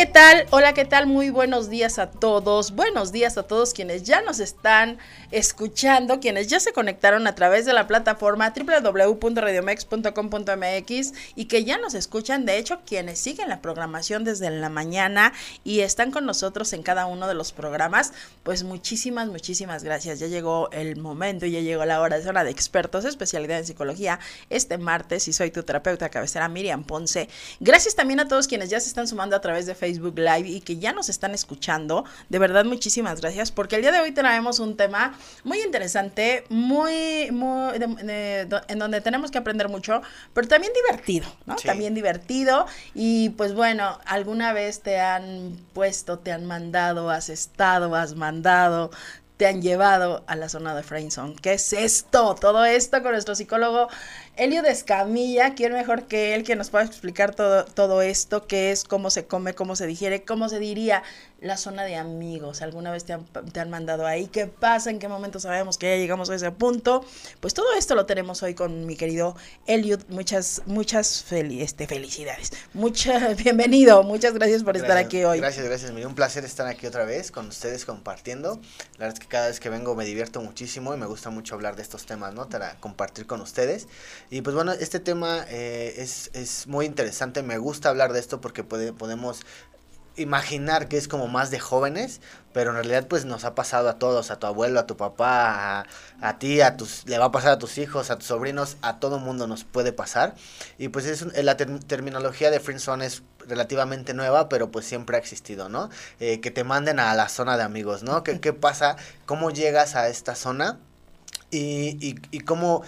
¿Qué tal? Hola, ¿qué tal? Muy buenos días a todos. Buenos días a todos quienes ya nos están escuchando, quienes ya se conectaron a través de la plataforma www.radiomex.com.mx y que ya nos escuchan, de hecho, quienes siguen la programación desde la mañana y están con nosotros en cada uno de los programas, pues muchísimas, muchísimas gracias. Ya llegó el momento ya llegó la hora de zona de expertos, especialidad en psicología, este martes y soy tu terapeuta cabecera Miriam Ponce. Gracias también a todos quienes ya se están sumando a través de Facebook Live y que ya nos están escuchando. De verdad, muchísimas gracias, porque el día de hoy tenemos un tema muy interesante, muy, muy en donde tenemos que aprender mucho, pero también divertido, ¿no? También divertido. Y pues bueno, alguna vez te han puesto, te han mandado, has estado, has mandado, te han llevado a la zona de Friendzone. ¿Qué es esto? Todo esto con nuestro psicólogo Elio de Escamilla, ¿quién mejor que él que nos pueda explicar todo, todo esto? ¿Qué es? ¿Cómo se come? ¿Cómo se digiere? ¿Cómo se diría la zona de amigos? ¿Alguna vez te han, mandado ahí? ¿Qué pasa? ¿En qué momento sabemos que ya llegamos a ese punto? Pues todo esto lo tenemos hoy con mi querido Elliot. Muchas, muchas este, felicidades. Mucha, bienvenido. Muchas gracias por estar aquí hoy. Gracias, gracias. Me dio un placer estar aquí otra vez con ustedes compartiendo. La verdad es que cada vez que vengo me divierto muchísimo y me gusta mucho hablar de estos temas, ¿no? Para compartir con ustedes. Y pues bueno, este tema eh, es, es, muy interesante, me gusta hablar de esto porque puede, podemos imaginar que es como más de jóvenes, pero en realidad pues nos ha pasado a todos, a tu abuelo, a tu papá, a, ti, a tus, le va a pasar a tus hijos, a tus sobrinos, a todo mundo nos puede pasar. Y pues es, la terminología de friendzone es relativamente nueva, pero pues siempre ha existido, ¿no? Eh, que te manden a la zona de amigos, ¿no? ¿Qué, qué pasa? ¿Cómo llegas a esta zona? Y, y, y cómo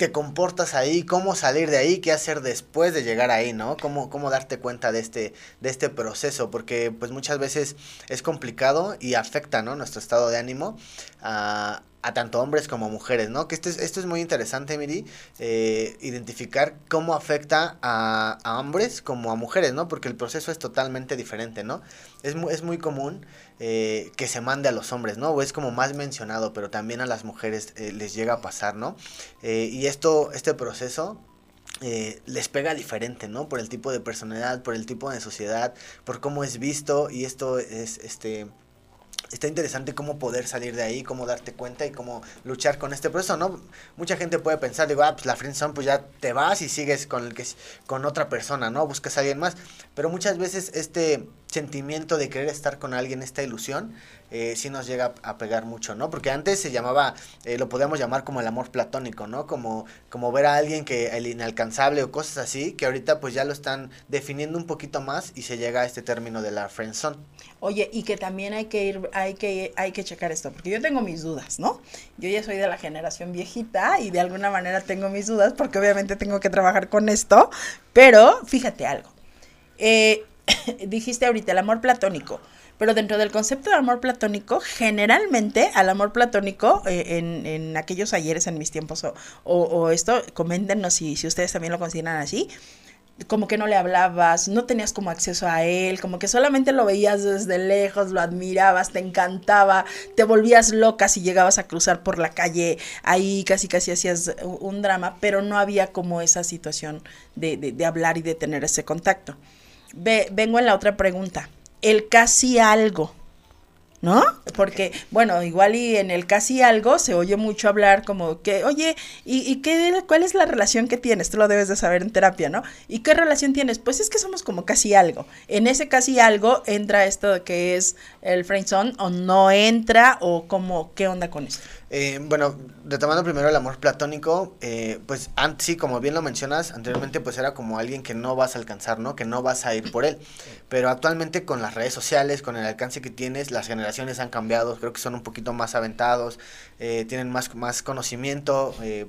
te comportas ahí, cómo salir de ahí, qué hacer después de llegar ahí, ¿no? Cómo, cómo darte cuenta de este, de este proceso, porque pues muchas veces es complicado y afecta, ¿no? Nuestro estado de ánimo a, a tanto hombres como mujeres, ¿no? Que esto es, esto es muy interesante, Miri, eh, identificar cómo afecta a, a, hombres como a mujeres, ¿no? Porque el proceso es totalmente diferente, ¿no? Es, muy, es muy común eh, que se mande a los hombres, ¿no? O es como más mencionado, pero también a las mujeres eh, les llega a pasar, ¿no? y esto, este proceso les pega diferente, ¿no? Por el tipo de personalidad, por el tipo de sociedad, por cómo es visto y esto es, este, está interesante cómo poder salir de ahí, cómo darte cuenta y cómo luchar con este proceso, ¿no? Mucha gente puede pensar, digo, ah, pues la friendzone, pues ya te vas y sigues con el que con otra persona, ¿no? Buscas a alguien más, pero muchas veces este sentimiento de querer estar con alguien, esta ilusión, eh, sí nos llega a, pegar mucho, ¿no? Porque antes se llamaba, eh, lo podíamos llamar como el amor platónico, ¿no? Como, como ver a alguien que el inalcanzable o cosas así, que ahorita pues ya lo están definiendo un poquito más y se llega a este término de la friendzone. Oye, y que también hay que ir, hay que, hay que checar esto, porque yo tengo mis dudas, ¿no? Yo ya soy de la generación viejita y de alguna manera tengo mis dudas, porque obviamente tengo que trabajar con esto, pero fíjate algo. Eh, dijiste ahorita el amor platónico. Pero dentro del concepto de amor platónico, generalmente al amor platónico, eh, en, en, aquellos ayeres, en mis tiempos, o, o, esto, coméntenos si, si ustedes también lo consideran así, como que no le hablabas, no tenías como acceso a él, como que solamente lo veías desde lejos, lo admirabas, te encantaba, te volvías loca si llegabas a cruzar por la calle, ahí casi casi hacías un drama, pero no había como esa situación de, de, de hablar y de tener ese contacto. Ve, vengo en la otra pregunta el casi algo. ¿no? Porque, bueno, igual y en el casi algo se oye mucho hablar como que, oye, ¿y, qué, cuál es la relación que tienes? Tú lo debes de saber en terapia, ¿no? ¿Y qué relación tienes? Pues es que somos como casi algo. En ese casi algo entra esto que es el friendzone o no entra o como, ¿qué onda con eso? Eh, bueno, retomando primero el amor platónico, eh, pues sí, como bien lo mencionas, anteriormente pues era como alguien que no vas a alcanzar, ¿no? Que no vas a ir por él. Pero actualmente con las redes sociales, con el alcance que tienes, las generaciones han cambiado, creo que son un poquito más aventados, eh, tienen más, más conocimiento, eh,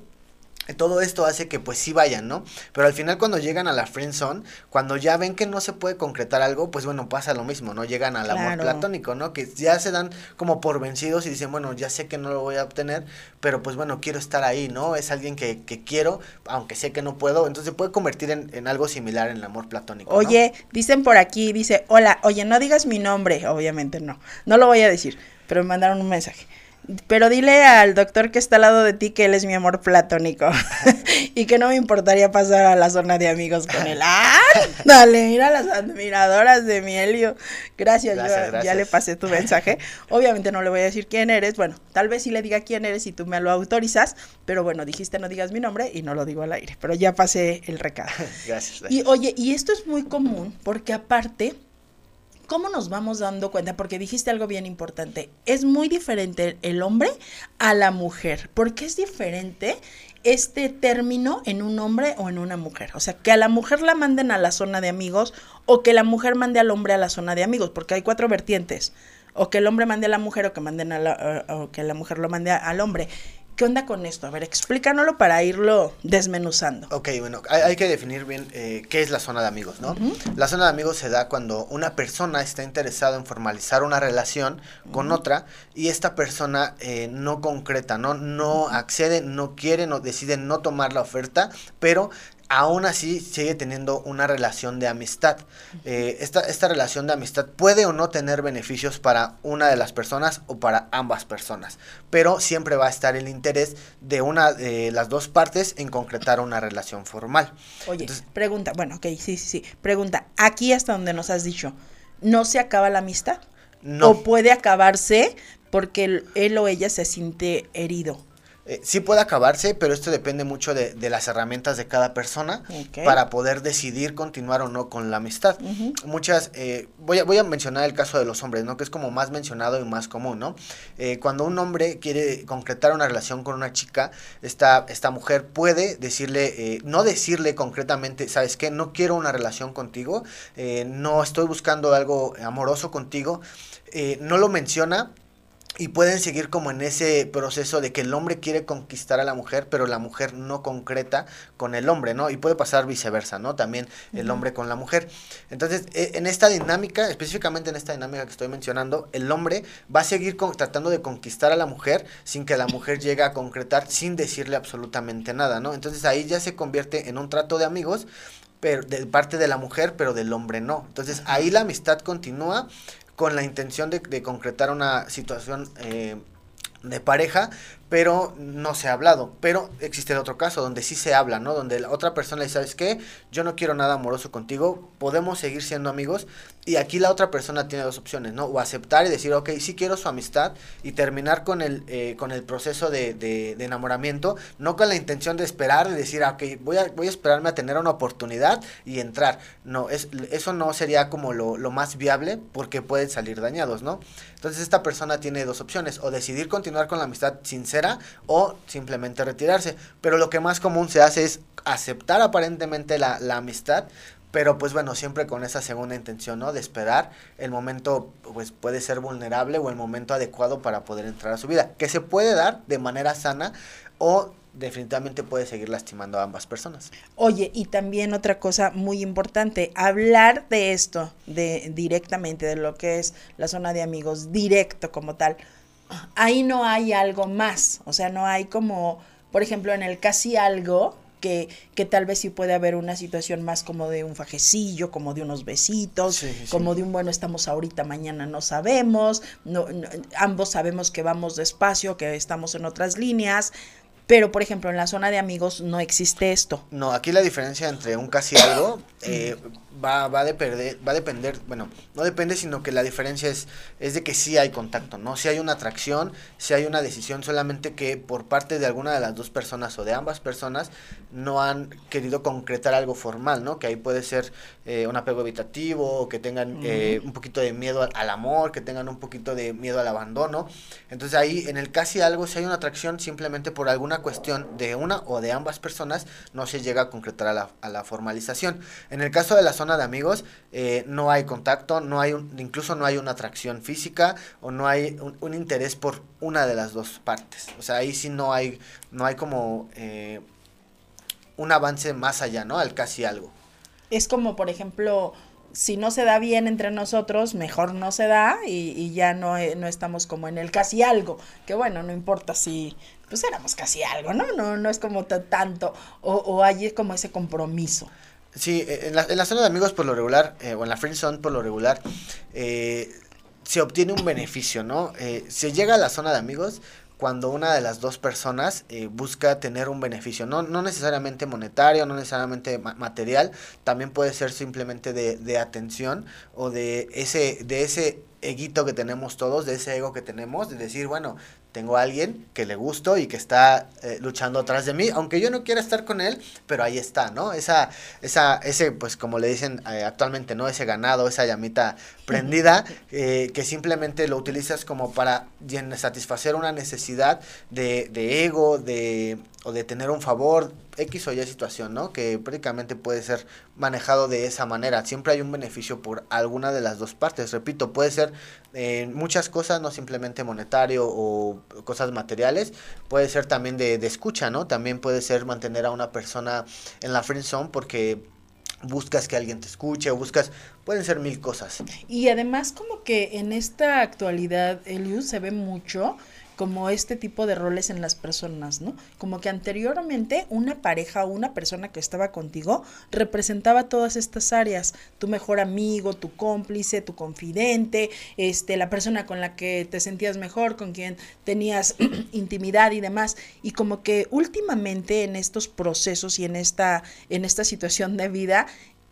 todo esto hace que pues sí vayan, ¿no? Pero al final cuando llegan a la friend zone, cuando ya ven que no se puede concretar algo, pues bueno, pasa lo mismo, ¿no? Llegan al amor platónico, ¿no? Que ya se dan como por vencidos y dicen, bueno, ya sé que no lo voy a obtener, pero pues bueno, quiero estar ahí, ¿no? Es alguien que, que quiero, aunque sé que no puedo, entonces se puede convertir en, en algo similar en el amor platónico. Oye, dicen por aquí, dice, hola, oye, no digas mi nombre, obviamente no, no lo voy a decir, pero me mandaron un mensaje. Pero dile al doctor que está al lado de ti que él es mi amor platónico y que no me importaría pasar a la zona de amigos con él. ¡Ah! Dale, mira las admiradoras de mi Helio. Gracias, yo ya le pasé tu mensaje. Obviamente no le voy a decir quién eres. Bueno, tal vez sí le diga quién eres y tú me lo autorizas. Pero bueno, dijiste no digas mi nombre y no lo digo al aire. Pero ya pasé el recado. gracias, gracias. Y oye, y esto es muy común porque aparte ¿Cómo nos vamos dando cuenta? Porque dijiste algo bien importante. Es muy diferente el hombre a la mujer. ¿Por qué es diferente este término en un hombre o en una mujer? O sea, que a la mujer la manden a la zona de amigos o que la mujer mande al hombre a la zona de amigos, porque hay cuatro vertientes. O que el hombre mande a la mujer o que, manden a la, que la mujer lo mande al hombre. ¿Qué onda con esto? A ver, explícanoslo para irlo desmenuzando. Ok, bueno, hay, que definir bien eh, qué es la zona de amigos, ¿no? La zona de amigos se da cuando una persona está interesada en formalizar una relación con otra y esta persona eh, no concreta, ¿no? No accede, no quiere, no decide no tomar la oferta, pero aún así sigue teniendo una relación de amistad. Eh, esta, esta, relación de amistad puede o no tener beneficios para una de las personas o para ambas personas, pero siempre va a estar el interés de una de las dos partes en concretar una relación formal. Oye, pregunta, bueno, ok, sí, sí, sí. Pregunta, aquí hasta donde nos has dicho, ¿no se acaba la amistad? No. ¿O puede acabarse porque él o ella se siente herido? Eh, sí puede acabarse, pero esto depende mucho de, las herramientas de cada persona para poder decidir continuar o no con la amistad. Muchas, eh, voy, a, voy a mencionar el caso de los hombres, ¿no? Que es como más mencionado y más común, ¿no? Eh, cuando un hombre quiere concretar una relación con una chica, esta, esta mujer puede decirle, no decirle concretamente, ¿sabes qué? No quiero una relación contigo, no estoy buscando algo amoroso contigo. no lo menciona, y pueden seguir como en ese proceso de que el hombre quiere conquistar a la mujer, pero la mujer no concreta con el hombre, ¿no? Y puede pasar viceversa, ¿no? También el hombre con la mujer. Entonces, e, en esta dinámica, específicamente en esta dinámica que estoy mencionando, el hombre va a seguir tratando de conquistar a la mujer sin que la mujer llegue a concretar, sin decirle absolutamente nada, ¿no? Entonces ahí ya se convierte en un trato de amigos pero de parte de la mujer, pero del hombre no. Entonces ahí la amistad continúa, con la intención de, de concretar una situación eh, de pareja, pero no se ha hablado. Pero existe el otro caso donde sí se habla, ¿no? Donde la otra persona le dice, ¿sabes qué? Yo no quiero nada amoroso contigo, podemos seguir siendo amigos. Y aquí la otra persona tiene dos opciones, ¿no? O aceptar y decir, ok, sí quiero su amistad y terminar con el, eh, con el proceso de, enamoramiento, no con la intención de esperar, de decir, ah, ok, voy a, voy a esperarme a tener una oportunidad y entrar. No, es, eso no sería como lo, lo más viable porque pueden salir dañados, ¿no? Entonces esta persona tiene dos opciones, o decidir continuar con la amistad o simplemente retirarse. Pero lo que más común se hace es aceptar aparentemente la, la amistad, pero pues bueno, siempre con esa segunda intención, ¿no? De esperar el momento, pues puede ser vulnerable o el momento adecuado para poder entrar a su vida, que se puede dar de manera sana o definitivamente puede seguir lastimando a ambas personas. Oye, y también otra cosa muy importante, hablar de esto, de directamente, de lo que es la zona de amigos, directo como tal. Ahí no hay algo más, o sea, no hay como, por ejemplo, en el casi algo, que, que, tal vez sí puede haber una situación más como de un fajecillo, como de unos besitos, como de un bueno, estamos ahorita, mañana no sabemos, no, ambos sabemos que vamos despacio, que estamos en otras líneas, Pero, por ejemplo, en la zona de amigos no existe esto. No, aquí la diferencia entre un casi algo eh, va, va, a depender, va a depender, bueno, no depende, sino que la diferencia es, es de que sí hay contacto, ¿no? Si hay una atracción, si hay una decisión, solamente que por parte de alguna de las dos personas o de ambas personas no han querido concretar algo formal, ¿no? Que ahí puede ser eh, un apego evitativo, o que tengan eh, un poquito de miedo al, al, amor, que tengan un poquito de miedo al abandono. Entonces ahí en el casi algo, si hay una atracción, simplemente por alguna cuestión de una o de ambas personas no se llega a concretar a la, a la formalización. En el caso de la zona de amigos, eh, no hay contacto, no hay un, incluso no hay una atracción física o no hay un, interés por una de las dos partes. O sea, ahí sí no hay, no hay como eh, un avance más allá, ¿no? Al casi algo. Es como, por ejemplo, si no se da bien entre nosotros, mejor no se da y, y ya no, eh, no estamos como en el casi algo. Que bueno, no importa si pues éramos casi algo, ¿no? No, no es como tanto, o, o hay como ese compromiso. Sí, en la, en la, zona de amigos por lo regular, eh, o en la friend zone por lo regular, eh, se obtiene un beneficio, ¿no? Eh, se llega a la zona de amigos cuando una de las dos personas eh, busca tener un beneficio, no, no necesariamente monetario, no necesariamente ma material, también puede ser simplemente de, de atención o de ese, de ese eguito que tenemos todos, de ese ego que tenemos, de decir, bueno, tengo a alguien que le gusto y que está eh, luchando atrás de mí, aunque yo no quiera estar con él, pero ahí está, ¿no? Esa, esa, ese, pues como le dicen eh, actualmente, ¿no? Ese ganado, esa llamita prendida, eh, que simplemente lo utilizas como para satisfacer una necesidad de, de ego, de, o de tener un favor, X o Y situación, ¿no? Que prácticamente puede ser manejado de esa manera. Siempre hay un beneficio por alguna de las dos partes. Repito, puede ser eh, muchas cosas, no simplemente monetario o cosas materiales. Puede ser también de, de escucha, ¿no? También puede ser mantener a una persona en la friend zone porque buscas que alguien te escuche buscas pueden ser mil cosas y además como que en esta actualidad Elius se ve mucho como este tipo de roles en las personas, ¿no? Como que anteriormente una pareja o una persona que estaba contigo representaba todas estas áreas, tu mejor amigo, tu cómplice, tu confidente, este, la persona con la que te sentías mejor, con quien tenías intimidad y demás, y como que últimamente en estos procesos y en esta en esta situación de vida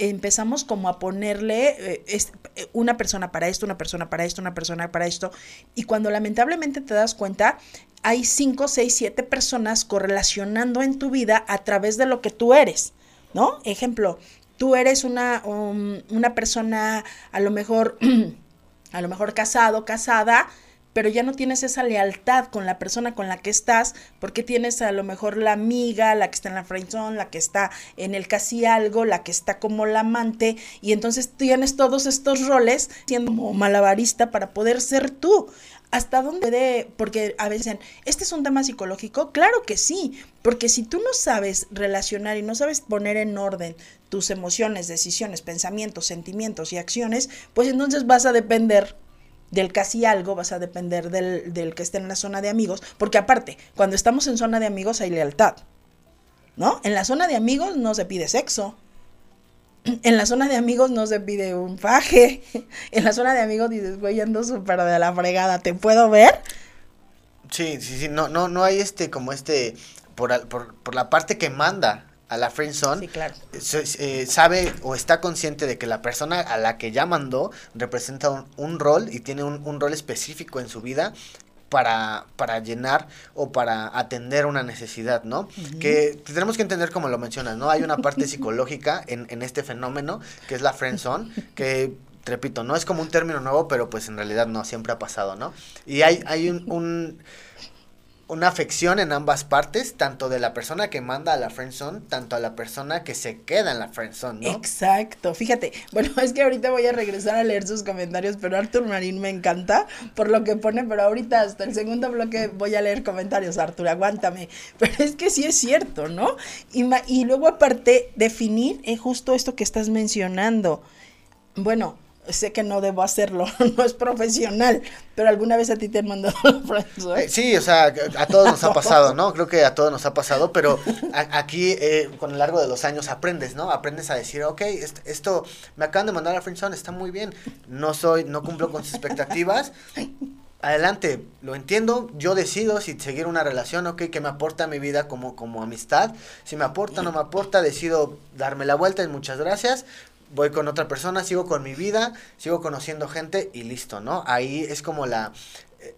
empezamos como a ponerle eh, es, una persona para esto, una persona para esto, una persona para esto. Y cuando lamentablemente te das cuenta, hay cinco, seis, siete personas correlacionando en tu vida a través de lo que tú eres, ¿no? Ejemplo, tú eres una, um, una persona a lo mejor, a lo mejor casado, casada, pero ya no tienes esa lealtad con la persona con la que estás, porque tienes a lo mejor la amiga, la que está en la friendzone, la que está en el casi algo, la que está como la amante, y entonces tienes todos estos roles siendo como malabarista para poder ser tú. ¿Hasta dónde de, porque a veces ¿este es un tema psicológico? Claro que sí, porque si tú no sabes relacionar y no sabes poner en orden tus emociones, decisiones, pensamientos, sentimientos y acciones, pues entonces vas a depender del casi algo, vas a depender del, del, que esté en la zona de amigos, porque aparte, cuando estamos en zona de amigos hay lealtad, ¿no? En la zona de amigos no se pide sexo, en la zona de amigos no se pide un faje, en la zona de amigos dices, güey, ando súper de la fregada, ¿te puedo ver? Sí, sí, sí, no, no, no hay este, como este, por, por, por la parte que manda a la friend zone, sí, claro. eh, sabe o está consciente de que la persona a la que ya mandó representa un, un rol y tiene un, un, rol específico en su vida para, para llenar o para atender una necesidad, ¿no? Uh -huh. Que tenemos que entender como lo mencionas, ¿no? Hay una parte psicológica en, en este fenómeno que es la friend zone, que repito, no es como un término nuevo, pero pues en realidad no, siempre ha pasado, ¿no? Y hay, hay un, un una afección en ambas partes, tanto de la persona que manda a la friendzone, tanto a la persona que se queda en la friendzone, ¿no? Exacto, fíjate, bueno, es que ahorita voy a regresar a leer sus comentarios, pero Arthur Marín me encanta por lo que pone, pero ahorita hasta el segundo bloque voy a leer comentarios, Arthur, aguántame, pero es que sí es cierto, ¿no? Y, y luego aparte, definir es justo esto que estás mencionando, bueno, sé que no debo hacerlo, no es profesional, pero alguna vez a ti te han mandado eh, Sí, o sea, a todos nos ha pasado, ¿no? Creo que a todos nos ha pasado, pero a, aquí eh, con el largo de los años aprendes, ¿no? Aprendes a decir, ok, esto, esto me acaban de mandar a Friendzone, está muy bien, no soy, no cumplo con sus expectativas, adelante, lo entiendo, yo decido si seguir una relación, ok, que me aporta a mi vida como, como amistad, si me aporta o no me aporta, decido darme la vuelta y muchas gracias, voy con otra persona, sigo con mi vida, sigo conociendo gente y listo, ¿no? Ahí es como la,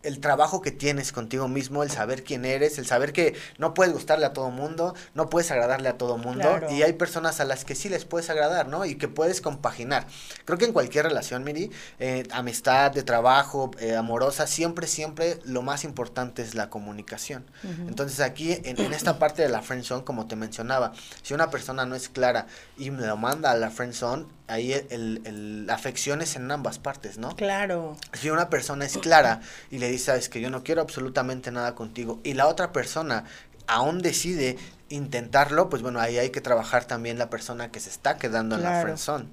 el trabajo que tienes contigo mismo, el saber quién eres, el saber que no puedes gustarle a todo mundo, no puedes agradarle a todo mundo y hay personas a las que sí les puedes agradar, ¿no? Y que puedes compaginar. Creo que en cualquier relación, Miri, eh, amistad, de trabajo, eh, amorosa, siempre, siempre lo más importante es la comunicación. Entonces aquí, en, esta parte de la friend zone, como te mencionaba, si una persona no es clara y me lo manda a la friend zone, ahí el, la afección es en ambas partes, ¿no? Claro. Si una persona es clara y le dice, sabes que yo no quiero absolutamente nada contigo, y la otra persona aún decide intentarlo, pues bueno, ahí hay que trabajar también la persona que se está quedando en la friendzone.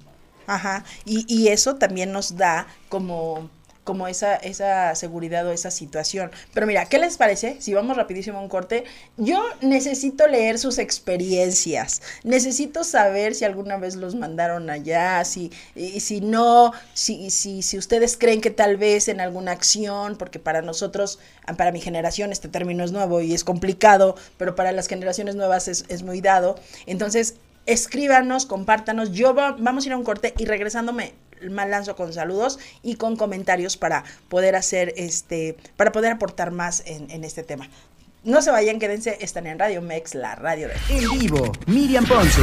Ajá, y, y eso también nos da como como esa, esa seguridad o esa situación. Pero mira, ¿qué les parece? Si vamos rapidísimo a un corte, yo necesito leer sus experiencias, necesito saber si alguna vez los mandaron allá, si, y si no, si, si, si ustedes creen que tal vez en alguna acción, porque para nosotros, para mi generación este término es nuevo y es complicado, pero para las generaciones nuevas es, es muy dado. Entonces, escríbanos, compártanos. Yo vamos a ir a un corte y regresándome lanzo con saludos y con comentarios para poder hacer este, para poder aportar más en, en este tema. No se vayan, quédense, están en Radio Mex, la radio de... En vivo, Miriam Ponce.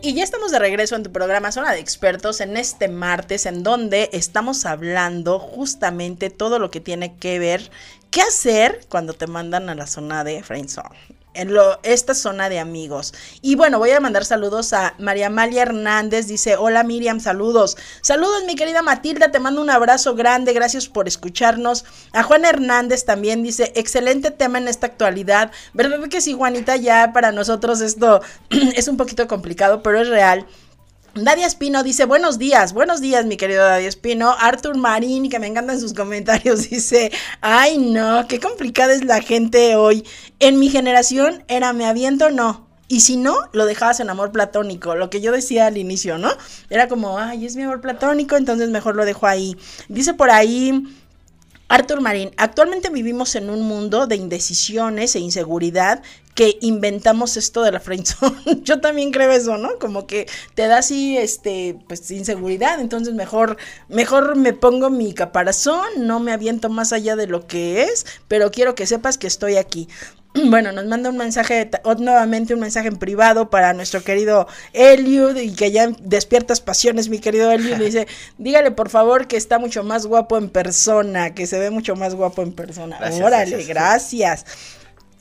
Y ya estamos de regreso en tu programa Zona de Expertos en este martes en donde estamos hablando justamente todo lo que tiene que ver qué hacer cuando te mandan a la zona de Friendzone en lo, esta zona de amigos. Y bueno, voy a mandar saludos a María Amalia Hernández, dice, hola Miriam, saludos. Saludos mi querida Matilda, te mando un abrazo grande, gracias por escucharnos. A Juan Hernández también dice, excelente tema en esta actualidad. ¿Verdad que sí, Juanita? Ya para nosotros esto es un poquito complicado, pero es real. Dadia Espino dice, buenos días, buenos días mi querido Dadia Espino. Arthur Marín, que me encantan sus comentarios, dice, ay no, qué complicada es la gente hoy. En mi generación era me aviento, no. Y si no, lo dejabas en amor platónico, lo que yo decía al inicio, ¿no? Era como, ay, es mi amor platónico, entonces mejor lo dejo ahí. Dice por ahí Arthur Marín, actualmente vivimos en un mundo de indecisiones e inseguridad que inventamos esto de la friendzone. Yo también creo eso, ¿no? Como que te da así, este, pues inseguridad, entonces mejor, mejor me pongo mi caparazón, no me aviento más allá de lo que es, pero quiero que sepas que estoy aquí. Bueno, nos manda un mensaje, nuevamente un mensaje en privado para nuestro querido Eliud y que ya despiertas pasiones, mi querido Eliud. Dice, dígale por favor que está mucho más guapo en persona, que se ve mucho más guapo en persona. Órale, gracias.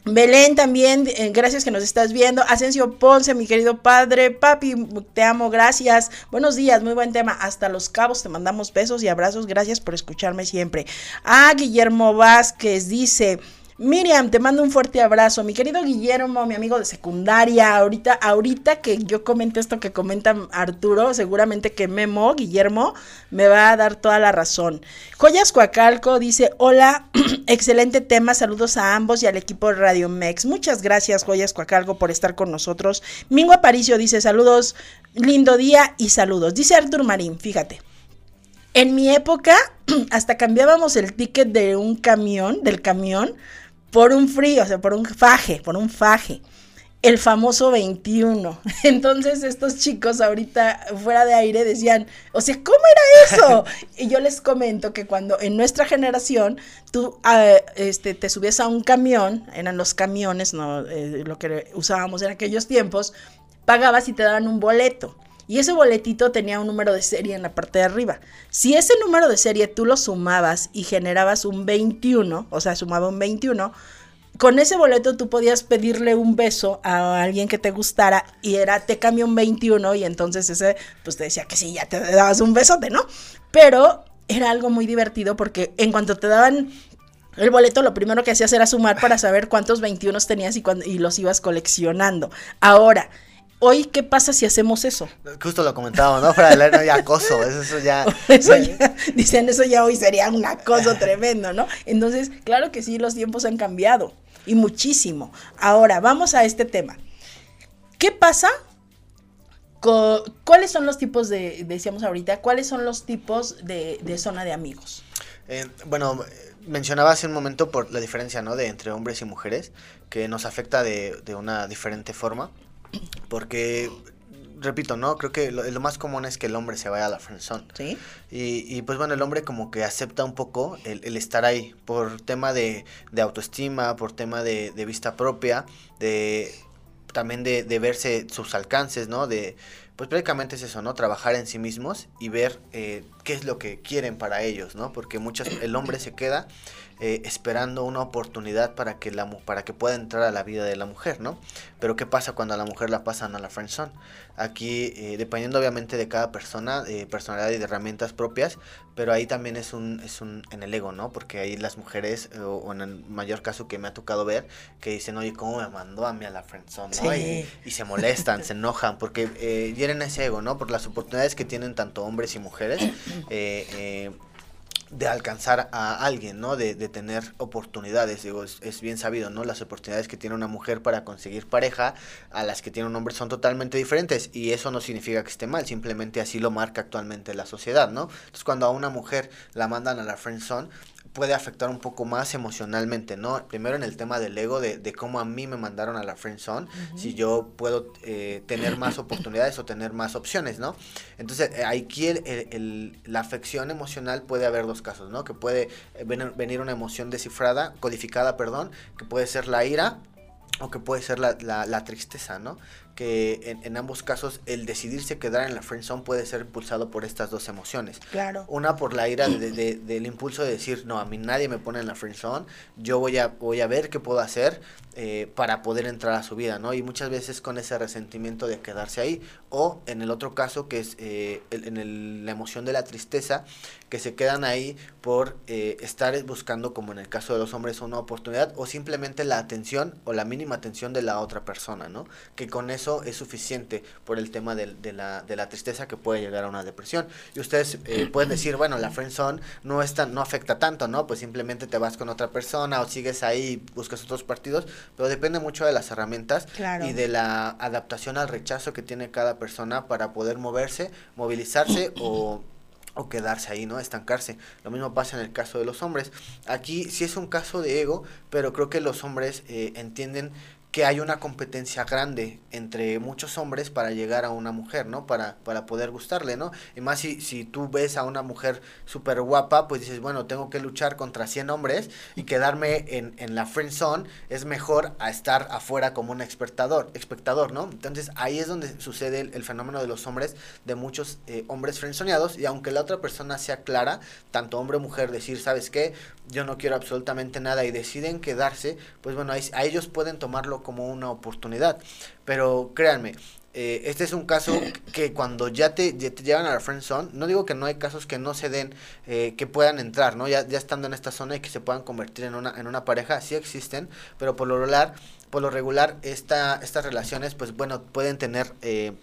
Belén también, eh, gracias que nos estás viendo. Asensio Ponce, mi querido padre. Papi, te amo, gracias. Buenos días, muy buen tema. Hasta Los Cabos te mandamos besos y abrazos. Gracias por escucharme siempre. Ah, Guillermo Vázquez dice... Miriam, te mando un fuerte abrazo. Mi querido Guillermo, mi amigo de secundaria, ahorita, ahorita que yo comente esto que comenta Arturo, seguramente que Memo, Guillermo, me va a dar toda la razón. Joyas Coacalco dice, hola, excelente tema, saludos a ambos y al equipo de Radio Mex. Muchas gracias, Joyas Coacalco, por estar con nosotros. Mingo Aparicio dice, saludos, lindo día y saludos. Dice Artur Marín, fíjate. En mi época, hasta cambiábamos el ticket de un camión, del camión, por un frío, o sea, por un faje, por un faje. El famoso 21. Entonces estos chicos ahorita fuera de aire decían, o sea, ¿cómo era eso? y yo les comento que cuando en nuestra generación tú ah, este, te subías a un camión, eran los camiones, no eh, lo que usábamos en aquellos tiempos, pagabas y te daban un boleto. Y ese boletito tenía un número de serie en la parte de arriba. Si ese número de serie tú lo sumabas y generabas un 21, o sea, sumaba un 21, con ese boleto tú podías pedirle un beso a alguien que te gustara y era te cambio un 21 y entonces ese pues te decía que sí, ya te dabas un besote, ¿no? Pero era algo muy divertido porque en cuanto te daban el boleto lo primero que hacías era sumar para saber cuántos 21 tenías y, y los ibas coleccionando. Ahora, Hoy, ¿qué pasa si hacemos eso? Justo lo comentábamos, ¿no? Del no acoso, eso, ya... eso ya... Dicen, eso ya hoy sería un acoso tremendo, ¿no? Entonces, claro que sí, los tiempos han cambiado y muchísimo. Ahora, vamos a este tema. ¿Qué pasa ¿Cuáles son los tipos de, decíamos ahorita, cuáles son los tipos de, de zona de amigos? Eh, bueno, mencionaba hace un momento por la diferencia, ¿no? De entre hombres y mujeres, que nos afecta de, de una diferente forma, porque repito, ¿no? Creo que lo, más común es que el hombre se vaya a la friendzone. Sí. Y, y, pues bueno, el hombre como que acepta un poco el, el estar ahí por tema de, de autoestima, por tema de, de, vista propia, de también de, de verse sus alcances, ¿no? De, pues prácticamente es eso, ¿no? Trabajar en sí mismos y ver eh, qué es lo que quieren para ellos, ¿no? Porque muchas, el hombre se queda eh, esperando una oportunidad para que, la, para que pueda entrar a la vida de la mujer, ¿no? Pero ¿qué pasa cuando a la mujer la pasan a la friendzone? Aquí, eh, dependiendo obviamente de cada persona, de personalidad y de herramientas propias, pero ahí también es un, es un en el ego, ¿no? Porque ahí las mujeres, o, en el mayor caso que me ha tocado ver, que dicen, oye, ¿cómo me mandó a mí a la friendzone? ¿no? Y, y, se molestan, se enojan, porque eh, hieren ese ego, ¿no? Por las oportunidades que tienen tanto hombres y mujeres. Eh, eh, de alcanzar a alguien, ¿no? De, de tener oportunidades, digo, es, es, bien sabido, ¿no? Las oportunidades que tiene una mujer para conseguir pareja a las que tiene un hombre son totalmente diferentes y eso no significa que esté mal, simplemente así lo marca actualmente la sociedad, ¿no? Entonces cuando a una mujer la mandan a la friend zone, puede afectar un poco más emocionalmente, ¿no? Primero en el tema del ego, de, de cómo a mí me mandaron a la friend zone, uh -huh. si yo puedo eh, tener más oportunidades o tener más opciones, ¿no? Entonces, eh, aquí el, el, el, la afección emocional puede haber dos casos, ¿no? Que puede eh, venir una emoción descifrada, codificada, perdón, que puede ser la ira o que puede ser la, la, la tristeza, ¿no? Que en, en, ambos casos el decidirse quedar en la friend zone puede ser impulsado por estas dos emociones. Claro. Una por la ira de, de, del impulso de decir, no, a mí nadie me pone en la friend zone, yo voy a, voy a ver qué puedo hacer eh, para poder entrar a su vida, ¿no? Y muchas veces con ese resentimiento de quedarse ahí, o en el otro caso que es eh, el, en el, la emoción de la tristeza, que se quedan ahí por eh, estar buscando, como en el caso de los hombres, una oportunidad o simplemente la atención o la mínima atención de la otra persona, ¿no? Que con eso es suficiente por el tema de, de, la, de la tristeza que puede llegar a una depresión. Y ustedes eh, pueden decir, bueno, la friendzone no, es tan, no afecta tanto, ¿no? Pues simplemente te vas con otra persona o sigues ahí, buscas otros partidos, pero depende mucho de las herramientas claro. y de la adaptación al rechazo que tiene cada persona para poder moverse, movilizarse o o quedarse ahí, ¿no? Estancarse. Lo mismo pasa en el caso de los hombres. Aquí sí es un caso de ego, pero creo que los hombres eh, entienden que hay una competencia grande entre muchos hombres para llegar a una mujer, ¿no? Para, para poder gustarle, ¿no? Y más si, si tú ves a una mujer súper guapa, pues dices, bueno, tengo que luchar contra 100 hombres y quedarme en, en la friend zone es mejor a estar afuera como un espectador, espectador, ¿no? Entonces ahí es donde sucede el, fenómeno de los hombres, de muchos eh, hombres friendzoneados y aunque la otra persona sea clara, tanto hombre o mujer, decir, ¿sabes qué? Yo no quiero absolutamente nada y deciden quedarse, pues bueno, ahí, a ellos pueden tomarlo como una oportunidad. Pero créanme, eh, este es un caso que cuando ya te, ya te llevan a la friend zone, no digo que no hay casos que no se den, eh, que puedan entrar, ¿no? Ya, ya estando en esta zona y que se puedan convertir en una, en una pareja, sí existen, pero por lo regular, por lo regular esta, estas relaciones, pues bueno, pueden tener... Eh,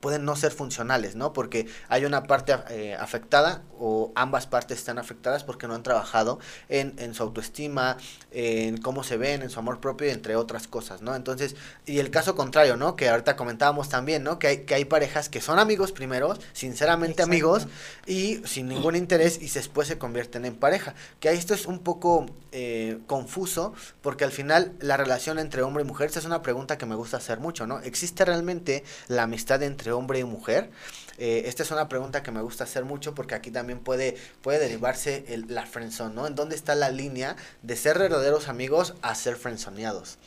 pueden no ser funcionales, ¿no? Porque hay una parte eh, afectada o ambas partes están afectadas porque no han trabajado en, en, su autoestima, en cómo se ven, en su amor propio, entre otras cosas, ¿no? Entonces, y el caso contrario, ¿no? Que ahorita comentábamos también, ¿no? Que hay, que hay parejas que son amigos primero, sinceramente Exacto. amigos, y sin ningún interés, y después se convierten en pareja. Que esto es un poco eh, confuso, porque al final la relación entre hombre y mujer, esta es una pregunta que me gusta hacer mucho, ¿no? ¿Existe realmente la amistad entre hombre y mujer? Eh, esta es una pregunta que me gusta hacer mucho porque aquí también puede, puede derivarse el, la friendzone, ¿no? ¿En dónde está la línea de ser verdaderos amigos a ser friendzoneados?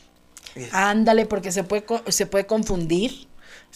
Ándale, porque se puede, se puede confundir.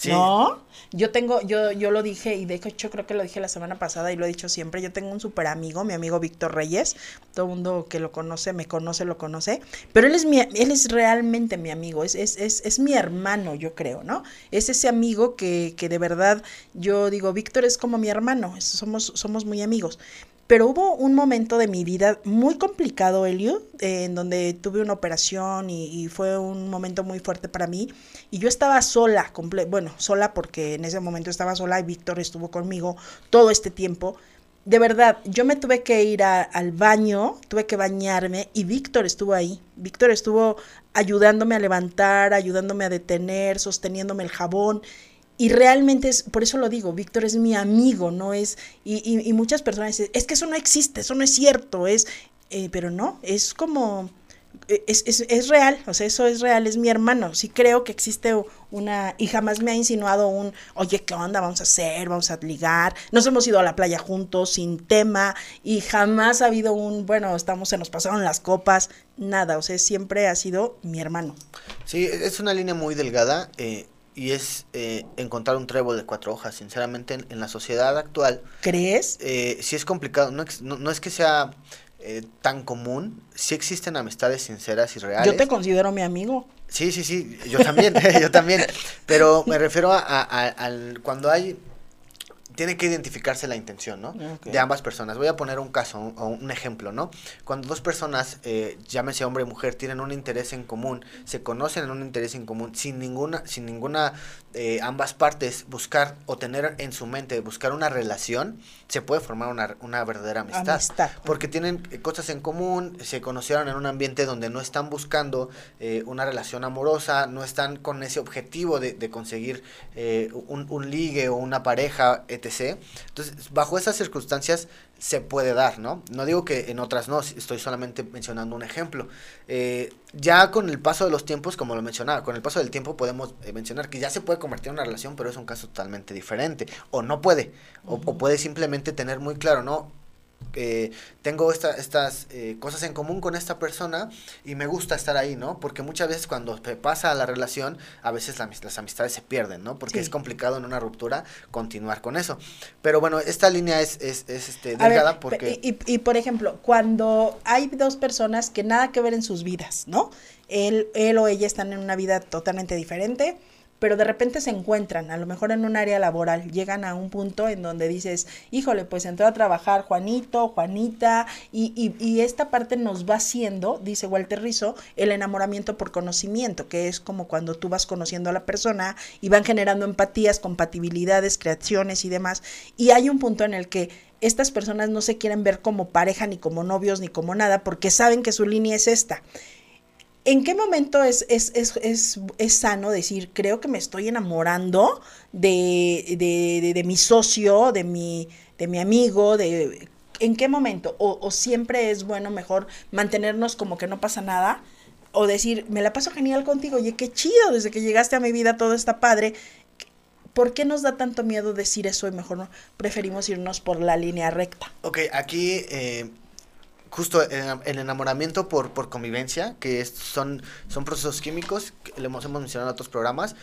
¿No? Yo tengo, yo, yo lo dije, y de hecho creo que lo dije la semana pasada y lo he dicho siempre, yo tengo un súper amigo, mi amigo Víctor Reyes, todo el mundo que lo conoce, me conoce, lo conoce, pero él es mi, él es realmente mi amigo, es, es, es, es mi hermano, yo creo, ¿no? Es ese amigo que, que de verdad yo digo, Víctor es como mi hermano, somos, somos muy amigos. Pero hubo un momento de mi vida muy complicado, Elio, eh, en donde tuve una operación y, y, fue un momento muy fuerte para mí. Y yo estaba sola, bueno, sola porque en ese momento estaba sola y Víctor estuvo conmigo todo este tiempo. De verdad, yo me tuve que ir a, al baño, tuve que bañarme y Víctor estuvo ahí. Víctor estuvo ayudándome a levantar, ayudándome a detener, sosteniéndome el jabón. Y realmente es, por eso lo digo, Víctor es mi amigo, no es, y, y, muchas personas dicen, es que eso no existe, eso no es cierto, es, eh, pero no, es como, e, es, es, es, real, o sea, eso es real, es mi hermano, sí creo que existe una, y jamás me ha insinuado un, oye, ¿qué onda? Vamos a hacer, vamos a ligar, nos hemos ido a la playa juntos, sin tema, y jamás ha habido un, bueno, estamos, se nos pasaron las copas, nada, o sea, siempre ha sido mi hermano. Sí, es una línea muy delgada, eh, y es eh, encontrar un trébol de cuatro hojas. Sinceramente, en, la sociedad actual. ¿Crees? Eh, sí es complicado. No, no, es que sea eh, tan común. Sí existen amistades sinceras y reales. Yo te considero mi amigo. Sí, sí, sí. Yo también. yo también. Pero me refiero a, al cuando hay tiene que identificarse la intención, ¿no? De ambas personas. Voy a poner un caso, un, un ejemplo, ¿no? Cuando dos personas, eh, llámese hombre y mujer, tienen un interés en común, se conocen en un interés en común, sin ninguna, sin ninguna, eh, ambas partes buscar o tener en su mente, buscar una relación, se puede formar una, una verdadera amistad. Porque tienen eh, cosas en común, se conocieron en un ambiente donde no están buscando eh, una relación amorosa, no están con ese objetivo de, de conseguir un, un ligue o una pareja, etc entonces, bajo esas circunstancias se puede dar, ¿no? No digo que en otras no, estoy solamente mencionando un ejemplo. Eh, ya con el paso de los tiempos, como lo mencionaba, con el paso del tiempo podemos eh, mencionar que ya se puede convertir en una relación, pero es un caso totalmente diferente. O no puede, o puede simplemente tener muy claro, ¿no? Eh, tengo esta, estas eh, cosas en común con esta persona y me gusta estar ahí, ¿no? Porque muchas veces cuando pasa la relación, a veces las amistades se pierden, ¿no? Porque es complicado en una ruptura continuar con eso. Pero bueno, esta línea es, es, este, delgada porque... Y, y, por ejemplo, cuando hay dos personas que nada que ver en sus vidas, ¿no? Él, él o ella están en una vida totalmente diferente pero de repente se encuentran, a lo mejor en un área laboral, llegan a un punto en donde dices, híjole, pues entró a trabajar Juanito, Juanita, y, y, esta parte nos va haciendo, dice Walter Rizzo, el enamoramiento por conocimiento, que es como cuando tú vas conociendo a la persona y van generando empatías, compatibilidades, creaciones y demás, y hay un punto en el que estas personas no se quieren ver como pareja, ni como novios, ni como nada, porque saben que su línea es esta. ¿En qué momento es, es, es, es, es sano decir, creo que me estoy enamorando de, de, de, mi socio, de mi, de mi amigo, de ¿en qué momento? O, o, siempre es bueno mejor mantenernos como que no pasa nada, o decir, me la paso genial contigo, oye, qué chido, desde que llegaste a mi vida todo está padre. ¿Por qué nos da tanto miedo decir eso y mejor no preferimos irnos por la línea recta? Ok, aquí eh, justo el enamoramiento por, por convivencia, que son, son procesos químicos, que le hemos, hemos mencionado en otros programas,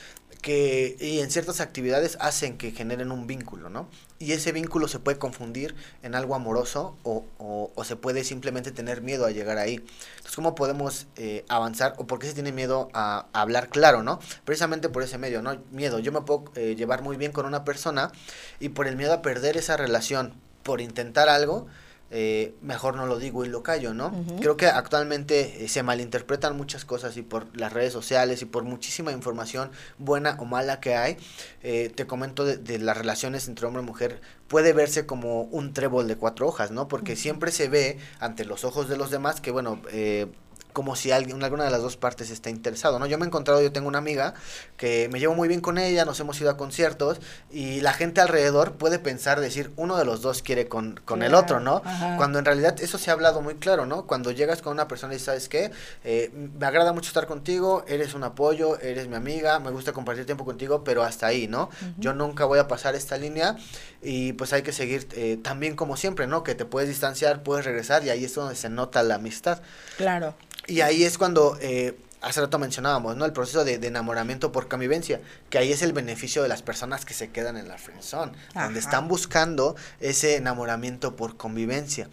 que y en ciertas actividades hacen que generen un vínculo, ¿no? Y ese vínculo se puede confundir en algo amoroso o, o, se puede simplemente tener miedo a llegar ahí. Entonces, ¿cómo podemos eh, avanzar o por qué se tiene miedo a, hablar claro, ¿no? Precisamente por ese medio, ¿no? Miedo. Yo me puedo eh, llevar muy bien con una persona y por el miedo a perder esa relación, por intentar algo, eh, mejor no lo digo y lo callo, ¿no? Creo que actualmente eh, se malinterpretan muchas cosas y por las redes sociales y por muchísima información buena o mala que hay, eh, te comento de, las relaciones entre hombre y mujer, puede verse como un trébol de cuatro hojas, ¿no? Porque siempre se ve ante los ojos de los demás que, bueno, eh, como si alguien, alguna de las dos partes esté interesado, ¿no? Yo me he encontrado, yo tengo una amiga que me llevo muy bien con ella, nos hemos ido a conciertos y la gente alrededor puede pensar, decir, uno de los dos quiere con, con el otro, ¿no? Cuando en realidad eso se ha hablado muy claro, ¿no? Cuando llegas con una persona y sabes qué, eh, me agrada mucho estar contigo, eres un apoyo, eres mi amiga, me gusta compartir tiempo contigo, pero hasta ahí, ¿no? Yo nunca voy a pasar esta línea y pues hay que seguir eh, también como siempre, ¿no? Que te puedes distanciar, puedes regresar y ahí es donde se nota la amistad. Claro. Y ahí es cuando, eh, hace rato mencionábamos, ¿no? El proceso de, enamoramiento por convivencia, que ahí es el beneficio de las personas que se quedan en la friendzone, donde están buscando ese enamoramiento por convivencia.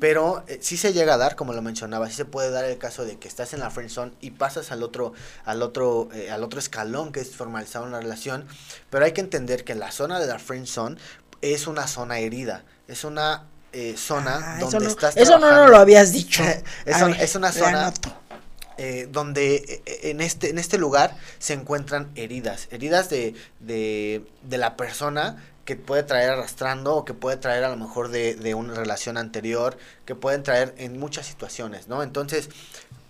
Pero eh, sí se llega a dar, como lo mencionaba, sí se puede dar el caso de que estás en la friendzone y pasas al otro, al otro, eh, al otro escalón que es formalizar una relación, pero hay que entender que la zona de la friendzone es una zona herida, es una eh, zona ah, donde no, estás Eso no, lo habías dicho. es, una zona eh, donde eh, en este, en este lugar se encuentran heridas, heridas de, de, de, la persona que puede traer arrastrando o que puede traer a lo mejor de, de una relación anterior, que pueden traer en muchas situaciones, ¿no? Entonces,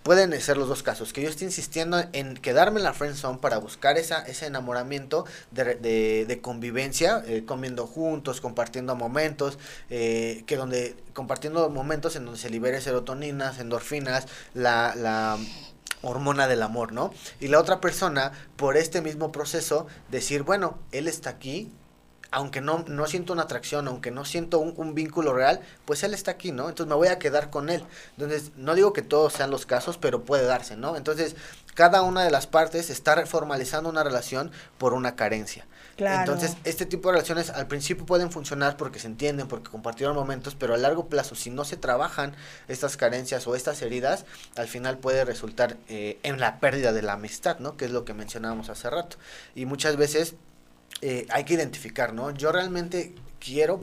pueden ser los dos casos, que yo esté insistiendo en quedarme en la friend zone para buscar esa, ese enamoramiento de, de, convivencia, eh, comiendo juntos, compartiendo momentos, eh, que donde, compartiendo momentos en donde se libere serotoninas, endorfinas, la, la hormona del amor, ¿no? Y la otra persona, por este mismo proceso, decir, bueno, él está aquí, aunque no, no siento una atracción, aunque no siento un, vínculo real, pues él está aquí, ¿no? Entonces me voy a quedar con él. Entonces, no digo que todos sean los casos, pero puede darse, ¿no? Entonces, cada una de las partes está formalizando una relación por una carencia. Entonces, este tipo de relaciones al principio pueden funcionar porque se entienden, porque compartieron momentos, pero a largo plazo, si no se trabajan estas carencias o estas heridas, al final puede resultar eh, en la pérdida de la amistad, ¿no? Que es lo que mencionábamos hace rato. Y muchas veces eh, hay que identificar, ¿no? Yo realmente quiero,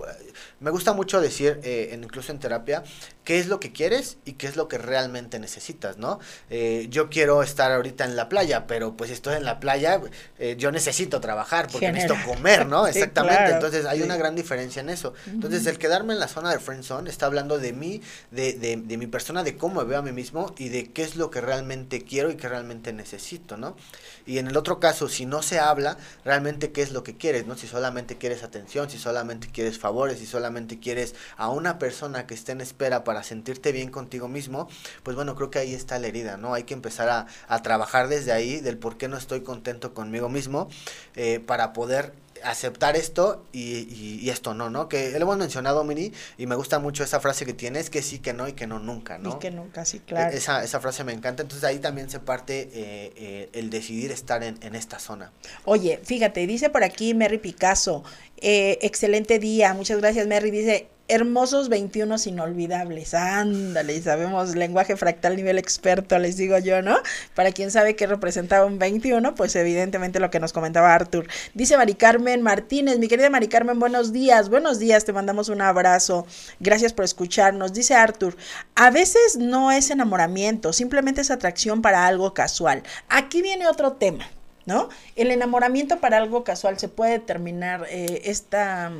me gusta mucho decir, eh, incluso en terapia, qué es lo que quieres y qué es lo que realmente necesitas, ¿no? Eh, yo quiero estar ahorita en la playa, pero pues estoy en la playa, eh, yo necesito trabajar porque necesito comer, ¿no? Exactamente, entonces hay una gran diferencia en eso. Entonces el quedarme en la zona de friend zone está hablando de mí, de, de, de mi persona, de cómo me veo a mí mismo y de qué es lo que realmente quiero y qué realmente necesito, ¿no? Y en el otro caso, si no se habla realmente qué es lo que quieres, ¿no? Si solamente quieres atención, si solamente quieres favores, si solamente quieres a una persona que esté en espera para sentirte bien contigo mismo, pues bueno, creo que ahí está la herida, ¿no? Hay que empezar a, a trabajar desde ahí del por qué no estoy contento conmigo mismo eh, para poder aceptar esto y, esto no, ¿no? Que lo hemos mencionado, Mini, y me gusta mucho esa frase que tienes, que sí, que no y que no nunca, ¿no? Y que nunca, sí, claro. E, esa, esa frase me encanta, entonces ahí también se parte eh, eh, el decidir estar en, en, esta zona. Oye, fíjate, dice por aquí Mary Picasso, eh, excelente día, muchas gracias Mary, dice, hermosos 21 inolvidables. Ándale, sabemos lenguaje fractal nivel experto, les digo yo, ¿no? Para quien sabe qué representaba un 21, pues evidentemente lo que nos comentaba Arthur. Dice Mari Carmen Martínez, mi querida Mari Carmen, buenos días, buenos días, te mandamos un abrazo. Gracias por escucharnos. Dice Arthur, a veces no es enamoramiento, simplemente es atracción para algo casual. Aquí viene otro tema. ¿No? El enamoramiento para algo casual se puede determinar eh, esta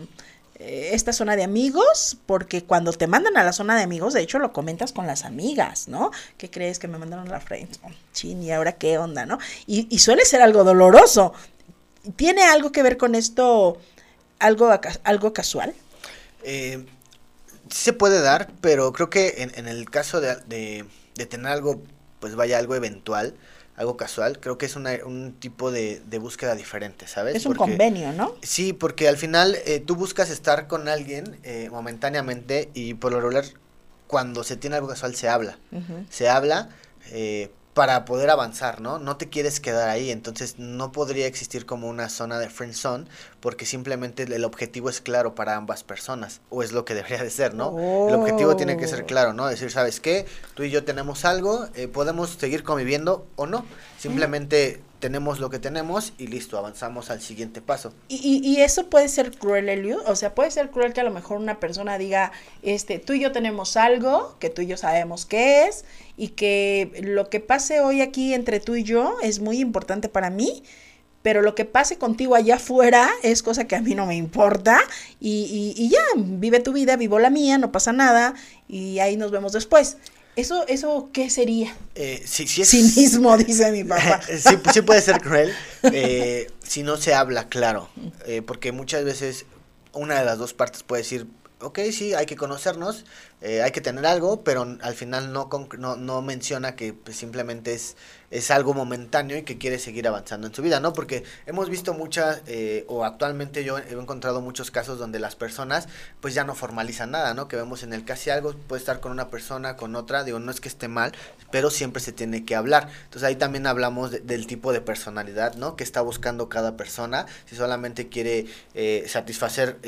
esta zona de amigos, porque cuando te mandan a la zona de amigos, de hecho lo comentas con las amigas, ¿no? ¿Qué crees que me mandaron a la frente? chin, ¿y ahora qué onda, no? Y, suele ser algo doloroso. ¿Tiene algo que ver con esto, algo, algo casual? Eh, sí se puede dar, pero creo que en, el caso de, de, tener algo, pues vaya, algo eventual, algo casual, creo que es un tipo de, búsqueda diferente, ¿sabes? Es un convenio, ¿no? Sí, porque al final eh, tú buscas estar con alguien eh, momentáneamente y por lo regular cuando se tiene algo casual se habla. Se habla eh, para poder avanzar, ¿no? No te quieres quedar ahí, entonces no podría existir como una zona de friend zone porque simplemente el objetivo es claro para ambas personas, o es lo que debería de ser, ¿no? El objetivo tiene que ser claro, ¿no? Decir, ¿sabes qué? Tú y yo tenemos algo, eh, podemos seguir conviviendo o no, simplemente tenemos lo que tenemos y listo, avanzamos al siguiente paso. Y, y, eso puede ser cruel, Elio. O sea, puede ser cruel que a lo mejor una persona diga, este, tú y yo tenemos algo, que tú y yo sabemos qué es, y que lo que pase hoy aquí entre tú y yo es muy importante para mí, pero lo que pase contigo allá afuera es cosa que a mí no me importa, y, y ya, vive tu vida, vivo la mía, no pasa nada, y ahí nos vemos después. ¿Eso, eso qué sería? Eh, sí, sí es... Cinismo, dice mi papá. sí, sí, puede ser cruel eh, si no se habla claro, eh, porque muchas veces una de las dos partes puede decir, ok, sí, hay que conocernos, eh, hay que tener algo, pero al final no, no, no menciona que pues, simplemente es, es algo momentáneo y que quiere seguir avanzando en su vida, ¿no? Porque hemos visto muchas, eh, o actualmente yo he encontrado muchos casos donde las personas pues ya no formalizan nada, ¿no? Que vemos en el casi algo, puede estar con una persona, con otra, digo, no es que esté mal, pero siempre se tiene que hablar. Entonces ahí también hablamos del tipo de personalidad, ¿no? Que está buscando cada persona, si solamente quiere eh, satisfacer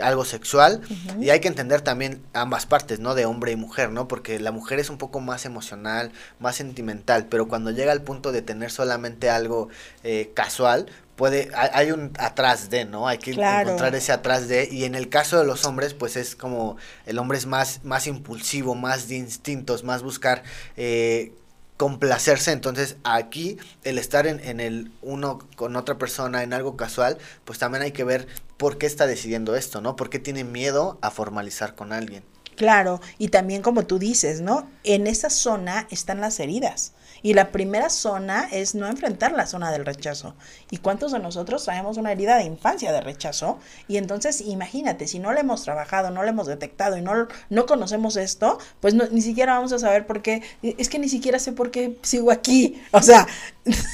algo sexual, y hay que entender también ambas partes, ¿no? De hombre y mujer, ¿no? Porque la mujer es un poco más emocional, más sentimental, pero cuando llega al punto de tener solamente algo eh, casual, puede, hay, un atrás de, ¿no? Hay que encontrar ese atrás de, y en el caso de los hombres, pues es como, el hombre es más, más impulsivo, más de instintos, más buscar eh, complacerse. Entonces aquí el estar en, en, el uno con otra persona, en algo casual, pues también hay que ver por qué está decidiendo esto, ¿no? ¿Por qué tiene miedo a formalizar con alguien? Claro, y también como tú dices, ¿no? En esa zona están las heridas. Y la primera zona es no enfrentar la zona del rechazo. ¿Y cuántos de nosotros traemos una herida de infancia de rechazo? Y entonces imagínate, si no le hemos trabajado, no le hemos detectado y no, no conocemos esto, pues ni siquiera vamos a saber por qué. Es que ni siquiera sé por qué sigo aquí. O sea...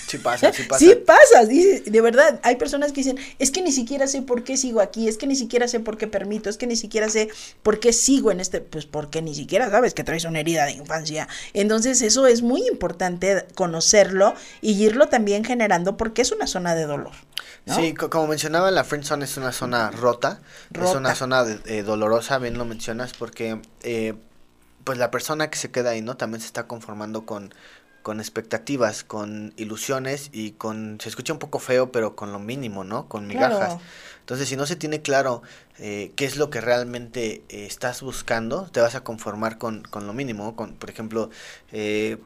Sí pasa, sí pasa. Sí pasa. de verdad, hay personas que dicen, es que ni siquiera sé por qué sigo aquí, es que ni siquiera sé por qué permito, es que ni siquiera sé por qué sigo en este... Pues porque ni siquiera sabes que traes una herida de infancia. Entonces eso es muy importante conocerlo y irlo también generando porque es una zona de dolor. Sí, como mencionaba, la friend zone es una zona rota, es una zona eh, dolorosa, bien lo mencionas, porque eh, pues la persona que se queda ahí, ¿no? También se está conformando con, con expectativas, con ilusiones y con, se escucha un poco feo, pero con lo mínimo, ¿no? Con migajas. Entonces, si no se tiene claro eh, qué es lo que realmente estás buscando, te vas a conformar con, con lo mínimo. Con, por ejemplo, eh,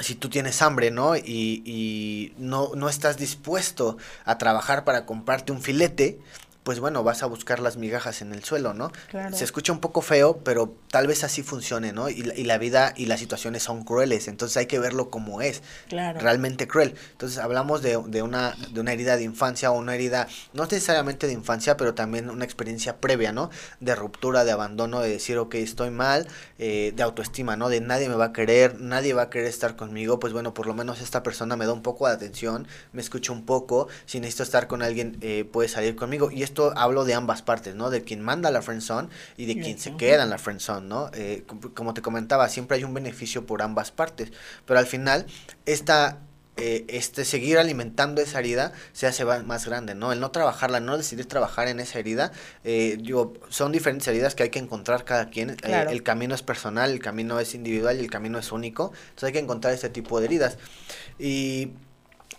si tú tienes hambre, ¿no? Y, y no, no estás dispuesto a trabajar para comprarte un filete, pues bueno, vas a buscar las migajas en el suelo, ¿no? Se escucha un poco feo, pero tal vez así funcione, ¿no? Y, y, la vida y las situaciones son crueles, entonces hay que verlo como es, realmente cruel. Entonces hablamos de, de, una, de una herida de infancia o una herida, no necesariamente de infancia, pero también una experiencia previa, ¿no? De ruptura, de abandono, de decir, ok, estoy mal, eh, de autoestima, ¿no? De nadie me va a querer, nadie va a querer estar conmigo, pues bueno, por lo menos esta persona me da un poco de atención, me escucha un poco, si necesito estar con alguien, eh, puede salir conmigo. Y esto hablo de ambas partes, ¿no? De quien manda la friendzone y de quien se queda en la friendzone, ¿no? Eh, como te comentaba, siempre hay un beneficio por ambas partes, pero al final esta eh, este seguir alimentando esa herida se hace más grande, ¿no? El no trabajarla, no decidir trabajar en esa herida, eh, digo, son diferentes heridas que hay que encontrar cada quien. Eh, el camino es personal, el camino es individual y el camino es único. Entonces hay que encontrar este tipo de heridas. Y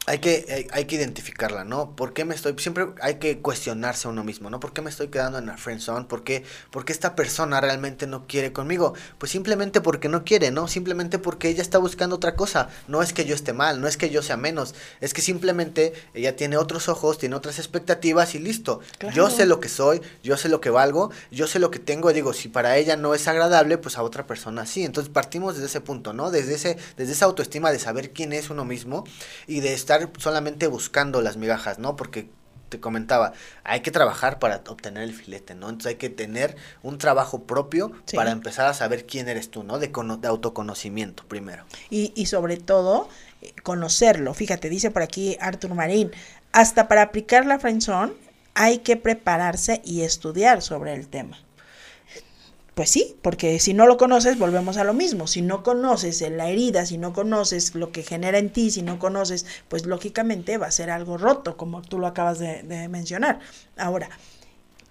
hay que, hay, que identificarla, ¿no? ¿Por qué me estoy, siempre hay que cuestionarse a uno mismo, ¿no? ¿Por qué me estoy quedando en la friend zone? ¿Por qué, esta persona realmente no quiere conmigo? Pues simplemente porque no quiere, ¿no? Simplemente porque ella está buscando otra cosa. No es que yo esté mal, no es que yo sea menos, es que simplemente ella tiene otros ojos, tiene otras expectativas y listo. Yo sé lo que soy, yo sé lo que valgo, yo sé lo que tengo y digo, si para ella no es agradable, pues a otra persona sí. Entonces partimos desde ese punto, ¿no? Desde, ese, desde esa autoestima de saber quién es uno mismo y de estar solamente buscando las migajas, ¿no? Porque te comentaba, hay que trabajar para obtener el filete, ¿no? Entonces hay que tener un trabajo propio para empezar a saber quién eres tú, ¿no? De, de autoconocimiento primero. Y, y sobre todo, eh, conocerlo. Fíjate, dice por aquí Arthur Marín, hasta para aplicar la friendzone hay que prepararse y estudiar sobre el tema. Pues sí, porque si no lo conoces, volvemos a lo mismo. Si no conoces la herida, si no conoces lo que genera en ti, si no conoces, pues lógicamente va a ser algo roto, como tú lo acabas de, mencionar. Ahora,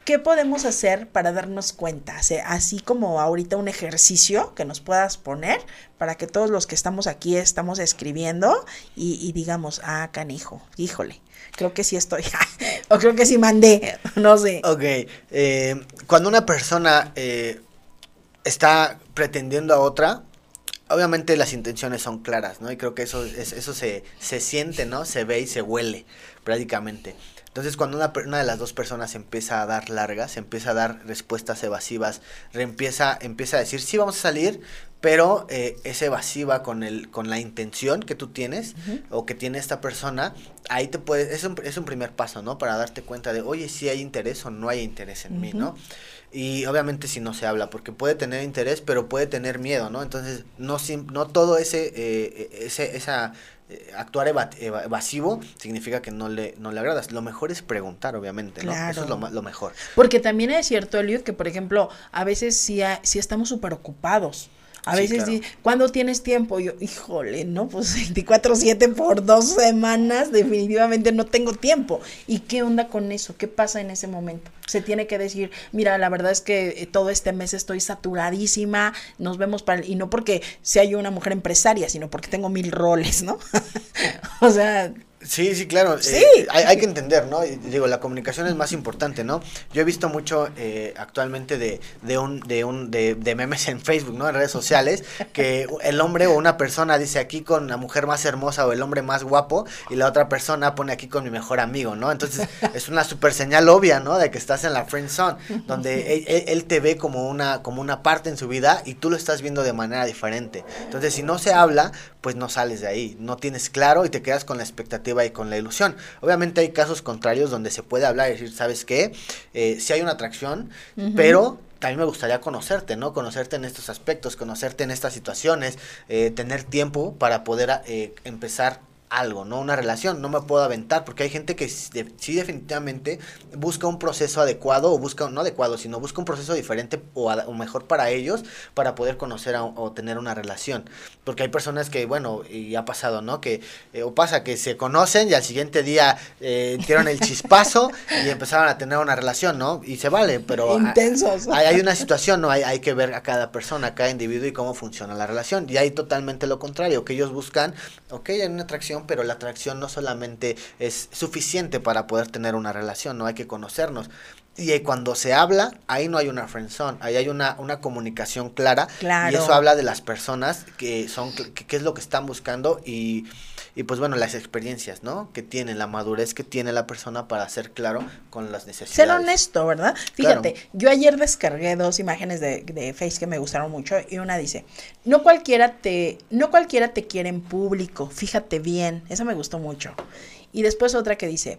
¿qué podemos hacer para darnos cuenta? así como ahorita un ejercicio que nos puedas poner para que todos los que estamos aquí estamos escribiendo y, digamos, ah, canijo, híjole, creo que sí estoy, o creo que sí mandé, no sé. Ok, eh, cuando una persona eh, está pretendiendo a otra, obviamente las intenciones son claras, ¿no? Y creo que eso, eso se, se siente, ¿no? Se ve y se huele prácticamente. Entonces, cuando una, una, de las dos personas empieza a dar largas, empieza a dar respuestas evasivas, empieza, empieza a decir, sí, vamos a salir, pero eh, es evasiva con, el, con la intención que tú tienes o que tiene esta persona, ahí te puedes, es un, es un primer paso, ¿no? Para darte cuenta de, oye, si hay interés o no hay interés en mí, ¿no? Y obviamente si no se habla, porque puede tener interés, pero puede tener miedo, ¿no? Entonces, no, no todo ese, eh, ese esa, eh, actuar evasivo significa que no le, no le agradas. Lo mejor es preguntar, obviamente, ¿no? Eso es lo, lo, mejor. Porque también es cierto, Eliud, que por ejemplo, a veces sí, si estamos súper ocupados. A veces, cuando tienes tiempo? Yo, híjole, no, pues 24/7 por dos semanas, definitivamente no tengo tiempo. ¿Y qué onda con eso? ¿Qué pasa en ese momento? Se tiene que decir, mira, la verdad es que eh, todo este mes estoy saturadísima, nos vemos para... Y no porque sea yo una mujer empresaria, sino porque tengo mil roles, ¿no? o sea, Sí, sí, claro. Sí. Eh, hay, hay que entender, ¿no? Y digo, la comunicación es más importante, ¿no? Yo he visto mucho eh, actualmente de, de un, de un, de, de memes en Facebook, ¿no? En redes sociales, que el hombre o una persona dice aquí con la mujer más hermosa o el hombre más guapo, y la otra persona pone aquí con mi mejor amigo, ¿no? Entonces, es una super señal obvia, ¿no? De que estás en la friend zone, donde él, él- él te ve como una, como una parte en su vida y tú lo estás viendo de manera diferente. Entonces, si no se habla, pues no sales de ahí, no tienes claro y te quedas con la expectativa y con la ilusión. Obviamente hay casos contrarios donde se puede hablar y decir, ¿sabes qué? Eh, sí hay una atracción, pero también me gustaría conocerte, ¿no? Conocerte en estos aspectos, conocerte en estas situaciones, eh, tener tiempo para poder eh, empezar algo, ¿no? Una relación, no me puedo aventar porque hay gente que sí de- sí definitivamente busca un proceso adecuado o busca, no adecuado, sino busca un proceso diferente o, a- o mejor para ellos para poder conocer a- o tener una relación. Porque hay personas que, bueno, y ha pasado, ¿no? Que, eh, o pasa que se conocen y al siguiente día eh, dieron el chispazo y empezaron a tener una relación, ¿no? Y se vale, pero... a- Intensos. hay, hay una situación, ¿no? Hay, hay que ver a cada persona, a cada individuo y cómo funciona la relación. Y hay totalmente lo contrario, que ellos buscan, ok, hay una atracción, pero la atracción no solamente es suficiente para poder tener una relación, ¿no? Hay que conocernos. Y cuando se habla, ahí no hay una friendzone, ahí hay una, una comunicación clara. Claro. Y eso habla de las personas que son, que, que es lo que están buscando y, y pues bueno, las experiencias, ¿no? Que tienen, la madurez que tiene la persona para ser claro con las necesidades. Ser honesto, ¿verdad? Fíjate, Claro. yo ayer descargué dos imágenes de, de Face que me gustaron mucho y una dice, no cualquiera te, no cualquiera te quiere en público, fíjate bien, esa me gustó mucho. Y después otra que dice,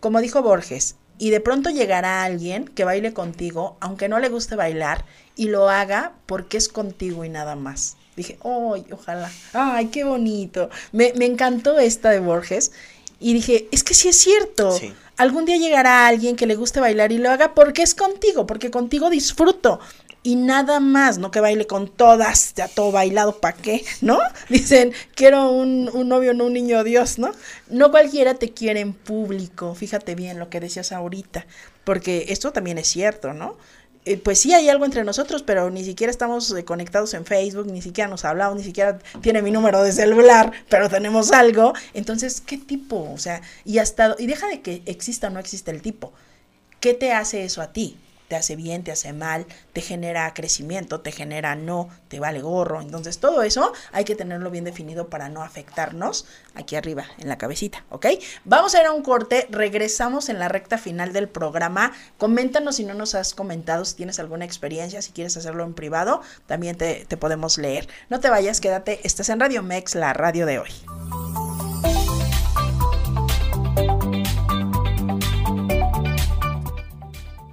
como dijo Borges, y de pronto llegará alguien que baile contigo, aunque no le guste bailar, y lo haga porque es contigo y nada más. Dije, ¡ay, ojalá! ¡Ay, qué bonito! Me, me encantó esta de Borges. Y dije, es que sí es cierto. Sí. Algún día llegará alguien que le guste bailar y lo haga porque es contigo, porque contigo disfruto. Y nada más, no que baile con todas, ya todo bailado, ¿para qué? ¿No? Dicen, quiero un, un novio, no un niño Dios, ¿no? No cualquiera te quiere en público, fíjate bien lo que decías ahorita, porque esto también es cierto, ¿no? Eh, pues sí hay algo entre nosotros, pero ni siquiera estamos eh, conectados en Facebook, ni siquiera nos hablamos, ni siquiera tiene mi número de celular, pero tenemos algo. Entonces, ¿qué tipo? O sea, y hasta, y deja de que exista o no exista el tipo. ¿Qué te hace eso a ti? ¿Te hace bien, te hace mal, te genera crecimiento, te genera no, te vale gorro? Entonces, todo eso hay que tenerlo bien definido para no afectarnos aquí arriba, en la cabecita, ¿ok? Vamos a ir a un corte, regresamos en la recta final del programa. Coméntanos si no nos has comentado, si tienes alguna experiencia, si quieres hacerlo en privado, también te, te podemos leer. No te vayas, quédate, estás en Radio Mex, la radio de hoy.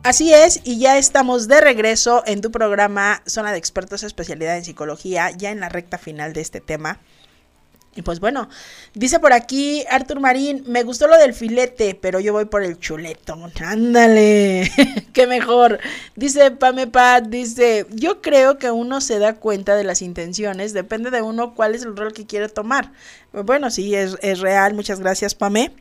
Así es, y ya estamos de regreso en tu programa Zona de Expertos Especialidad en Psicología, ya en la recta final de este tema. Y pues bueno, dice por aquí Artur Marín, me gustó lo del filete, pero yo voy por el chuleto. Ándale, qué mejor. Dice Pame Pat, dice, yo creo que uno se da cuenta de las intenciones, depende de uno cuál es el rol que quiere tomar. Bueno, sí, es, es real, muchas gracias Pame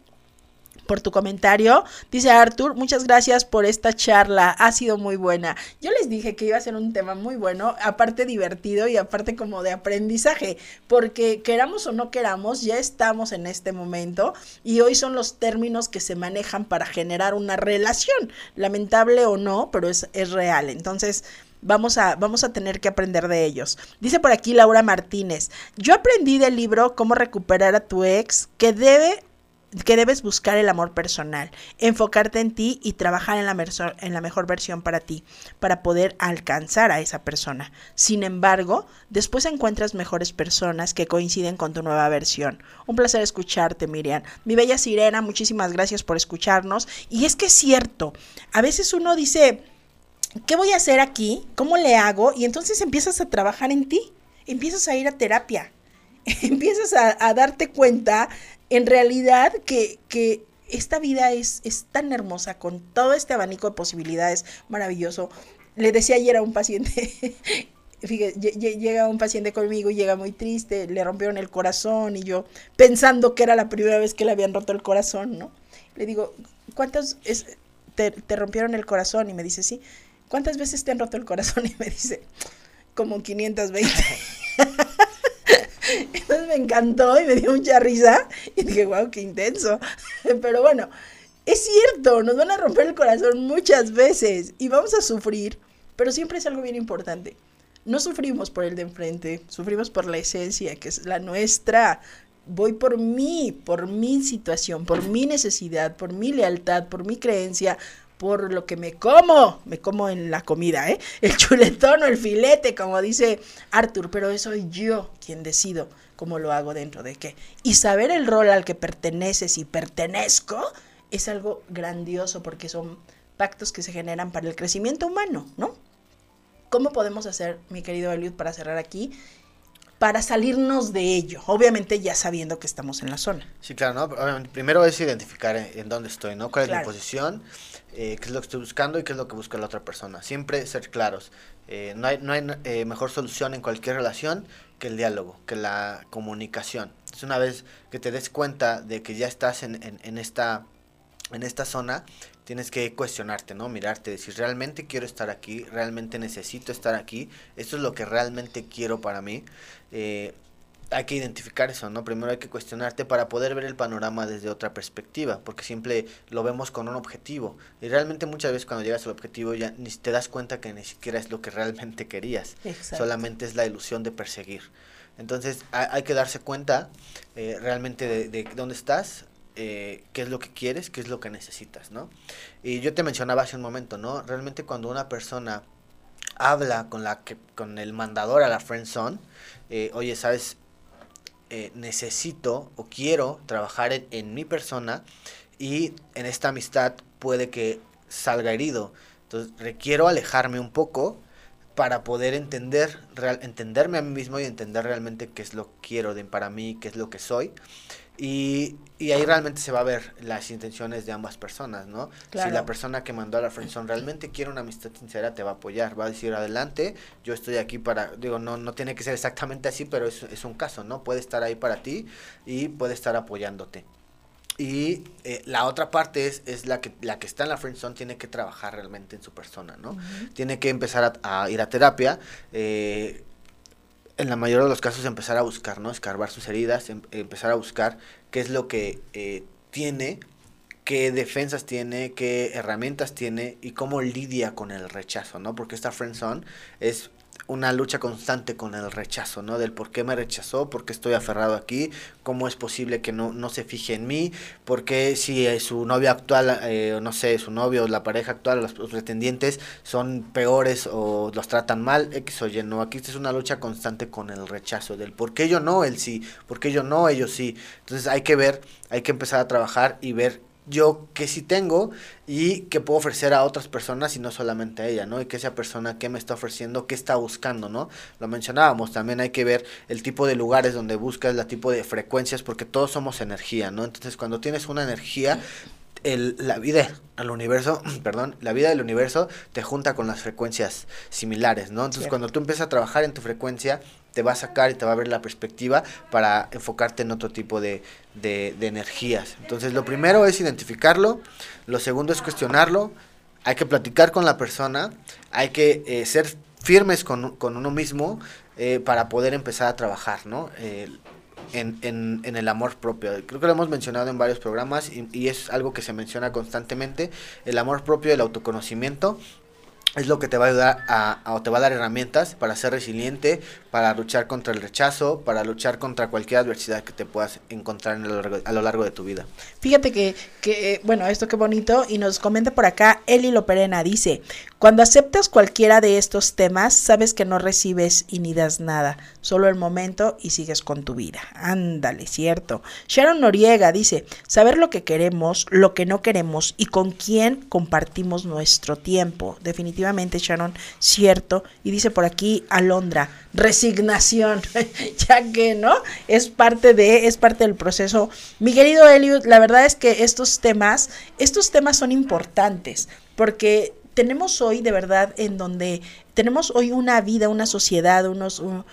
por tu comentario. Dice Arthur, muchas gracias por esta charla, ha sido muy buena. Yo les dije que iba a ser un tema muy bueno, aparte divertido y aparte como de aprendizaje, porque queramos o no queramos, ya estamos en este momento y hoy son los términos que se manejan para generar una relación, lamentable o no, pero es, es real. Entonces... Vamos a, vamos a tener que aprender de ellos. Dice por aquí Laura Martínez, yo aprendí del libro Cómo recuperar a tu ex que debe que debes buscar el amor personal, enfocarte en ti y trabajar en la, en la mejor versión para ti, para poder alcanzar a esa persona. Sin embargo, después encuentras mejores personas que coinciden con tu nueva versión. Un placer escucharte, Miriam. Mi bella sirena, muchísimas gracias por escucharnos. Y es que es cierto, a veces uno dice, ¿qué voy a hacer aquí? ¿Cómo le hago? Y entonces empiezas a trabajar en ti, empiezas a ir a terapia, empiezas a, a darte cuenta en realidad que, que esta vida es, es tan hermosa con todo este abanico de posibilidades maravilloso. Le decía ayer a un paciente, fíjate, lle- lle- llega un paciente conmigo y llega muy triste, le rompieron el corazón y yo pensando que era la primera vez que le habían roto el corazón, ¿no? Le digo, ¿cuántas te, te rompieron el corazón? Y me dice, sí. ¿Cuántas veces te han roto el corazón? Y me dice, como 520. Me encantó y me dio mucha risa. Y dije, wow, qué intenso. Pero bueno, es cierto, nos van a romper el corazón muchas veces y vamos a sufrir, pero siempre es algo bien importante. No sufrimos por el de enfrente, sufrimos por la esencia, que es la nuestra. Voy por mí, por mi situación, por mi necesidad, por mi lealtad, por mi creencia, por lo que me como, me como en la comida, ¿eh? El chuletón o el filete, como dice Arthur, pero soy yo quien decido cómo lo hago dentro de qué. Y saber el rol al que perteneces y pertenezco es algo grandioso porque son pactos que se generan para el crecimiento humano, ¿no? ¿Cómo podemos hacer, mi querido Eliud, para cerrar aquí? Para salirnos de ello, obviamente ya sabiendo que estamos en la zona. Sí, claro, ¿no? Primero es identificar en, dónde estoy, ¿no? ¿Cuál es mi posición? Eh, qué es lo que estoy buscando y qué es lo que busca la otra persona. Siempre ser claros. Eh, no hay, no hay eh, mejor solución en cualquier relación que el diálogo, que la comunicación. Es una vez que te des cuenta de que ya estás en, en, esta en esta zona tienes que cuestionarte, ¿no? Mirarte, decir, ¿realmente quiero estar aquí? ¿Realmente necesito estar aquí? ¿Esto es lo que realmente quiero para mí? Eh, hay que identificar eso, ¿no? Primero hay que cuestionarte para poder ver el panorama desde otra perspectiva, porque siempre lo vemos con un objetivo. Y realmente muchas veces cuando llegas al objetivo ya ni te das cuenta que ni siquiera es lo que realmente querías. Solamente es la ilusión de perseguir. Entonces hay, que darse cuenta eh, realmente de, de, dónde estás, eh, qué es lo que quieres, qué es lo que necesitas, ¿no? Y yo te mencionaba hace un momento, ¿no? Realmente cuando una persona habla con la que con el mandador a la friend zone, eh, oye, sabes, eh, necesito o quiero trabajar en, mi persona y en esta amistad puede que salga herido. Entonces requiero alejarme un poco para poder entender, entenderme a mí mismo y entender realmente qué es lo que quiero de, para mí, qué es lo que soy. Y, y, ahí realmente se va a ver las intenciones de ambas personas, ¿no? Si la persona que mandó a la friendzone realmente quiere una amistad sincera, te va a apoyar, va a decir adelante, yo estoy aquí para, digo, no, no tiene que ser exactamente así, pero es, es un caso, ¿no? Puede estar ahí para ti y puede estar apoyándote. Y eh, la otra parte es, es la que la que está en la friendzone tiene que trabajar realmente en su persona, ¿no? Tiene que empezar a, a ir a terapia, eh, en la mayoría de los casos empezar a buscar, ¿no? Escarbar sus heridas, em, empezar a buscar qué es lo que eh, tiene, qué defensas tiene, qué herramientas tiene y cómo lidia con el rechazo, ¿no? Porque esta friendzone es una lucha constante con el rechazo, ¿no? Del por qué me rechazó, por qué estoy aferrado aquí, cómo es posible que no, no se fije en mí, por qué si eh, su novia actual, eh, no sé, su novio, la pareja actual, los, pretendientes son peores o los tratan mal, X o Y, no, aquí es una lucha constante con el rechazo, del por qué yo no, él sí, por qué yo no, ellos sí. Entonces hay que ver, hay que empezar a trabajar y ver yo qué sí tengo y qué puedo ofrecer a otras personas y no solamente a ella, ¿no? Y que esa persona qué me está ofreciendo, qué está buscando, ¿no? Lo mencionábamos, también hay que ver el tipo de lugares donde buscas, el tipo de frecuencias, porque todos somos energía, ¿no? Entonces cuando tienes una energía, el, la vida al universo, perdón, la vida del universo te junta con las frecuencias similares, ¿no? Entonces cuando tú empiezas a trabajar en tu frecuencia, te va a sacar y te va a ver la perspectiva para enfocarte en otro tipo de, de, energías. Entonces, lo primero es identificarlo, lo segundo es cuestionarlo, hay que platicar con la persona, hay que eh, ser firmes con, con, uno mismo eh, para poder empezar a trabajar, ¿no? Eh, en, en, en, el amor propio. Creo que lo hemos mencionado en varios programas y, y, es algo que se menciona constantemente, el amor propio, el autoconocimiento es lo que te va a ayudar a, o te va a dar herramientas para ser resiliente, para luchar contra el rechazo, para luchar contra cualquier adversidad que te puedas encontrar a lo largo, de tu vida. Fíjate que, que, eh, bueno, esto qué bonito, y nos comenta por acá Eli Loperena, dice, cuando aceptas cualquiera de estos temas, sabes que no recibes y ni das nada, solo el momento y sigues con tu vida. Ándale, cierto. Sharon Noriega dice, saber lo que queremos, lo que no queremos y con quién compartimos nuestro tiempo. Definitivamente, Sharon, cierto. Y dice por aquí Alondra, resignación, ya que, ¿no? Es parte de, es parte del proceso. Mi querido Eliud, la verdad es que estos temas, estos temas son importantes porque tenemos hoy de verdad en donde tenemos hoy una vida, una sociedad, unos, un,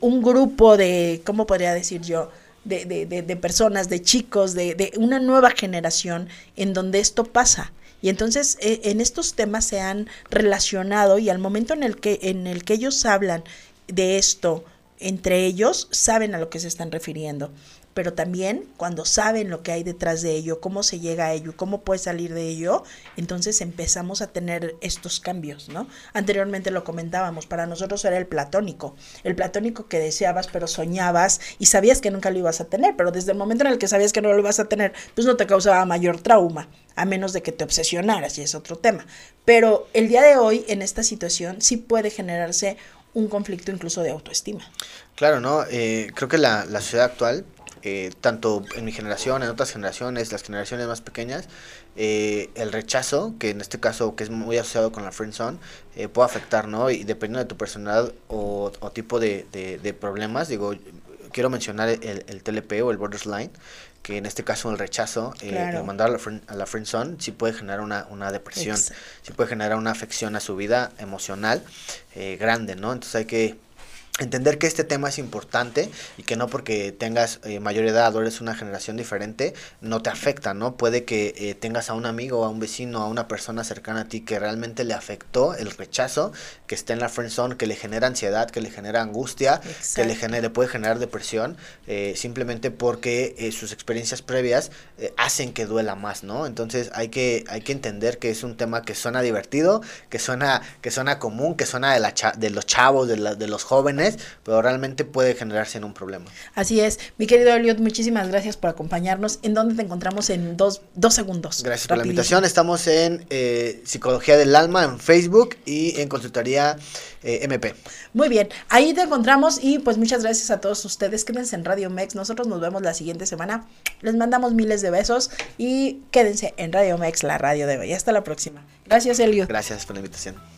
un, grupo de, ¿cómo podría decir yo? De, de, de, personas, de chicos, de, de, una nueva generación en donde esto pasa. Y entonces eh, en estos temas se han relacionado y al momento en el que, en el que ellos hablan de esto entre ellos saben a lo que se están refiriendo pero también cuando saben lo que hay detrás de ello, cómo se llega a ello, cómo puede salir de ello, entonces empezamos a tener estos cambios, ¿no? Anteriormente lo comentábamos, para nosotros era el platónico, el platónico que deseabas pero soñabas y sabías que nunca lo ibas a tener, pero desde el momento en el que sabías que no lo ibas a tener, pues no te causaba mayor trauma, a menos de que te obsesionaras, y es otro tema. Pero el día de hoy, en esta situación, sí puede generarse un conflicto incluso de autoestima. Claro, ¿no? Eh, creo que la, la sociedad actual eh, tanto en mi generación, en otras generaciones, las generaciones más pequeñas, eh, el rechazo, que en este caso que es muy asociado con la friendzone, eh, puede afectar, ¿no? Y dependiendo de tu personalidad o, tipo de, de, problemas, digo, quiero mencionar el, el, TLP o el borderline, que en este caso el rechazo, eh, mandar a la, friend, a la friendzone, sí puede generar una, una depresión, sí puede generar una afección a su vida emocional grande, ¿no? Entonces hay que entender que este tema es importante y que no porque tengas eh, mayor edad o eres una generación diferente no te afecta, ¿no? Puede que eh, tengas a un amigo, a un vecino, a una persona cercana a ti que realmente le afectó el rechazo, que esté en la friend zone, que le genera ansiedad, que le genera angustia, que le genere, puede generar depresión, eh, simplemente porque sus experiencias previas hacen que duela más, ¿no? Entonces hay que, hay que entender que es un tema que suena divertido, que suena, que suena común, que suena de, la de los chavos, de, la, de los jóvenes, pero realmente puede generarse en un problema. Así es. Mi querido Elliot, muchísimas gracias por acompañarnos. ¿En dónde te encontramos en dos, dos segundos? Gracias por la invitación. Estamos en eh, Psicología del Alma en Facebook y en Consultoría eh, MP. Muy bien, ahí te encontramos y pues muchas gracias a todos ustedes. Quédense en Radio Mex. Nosotros nos vemos la siguiente semana. Les mandamos miles de besos y quédense en Radio Mex, la radio de hoy. Hasta la próxima. Gracias, Elliot. Gracias por la invitación.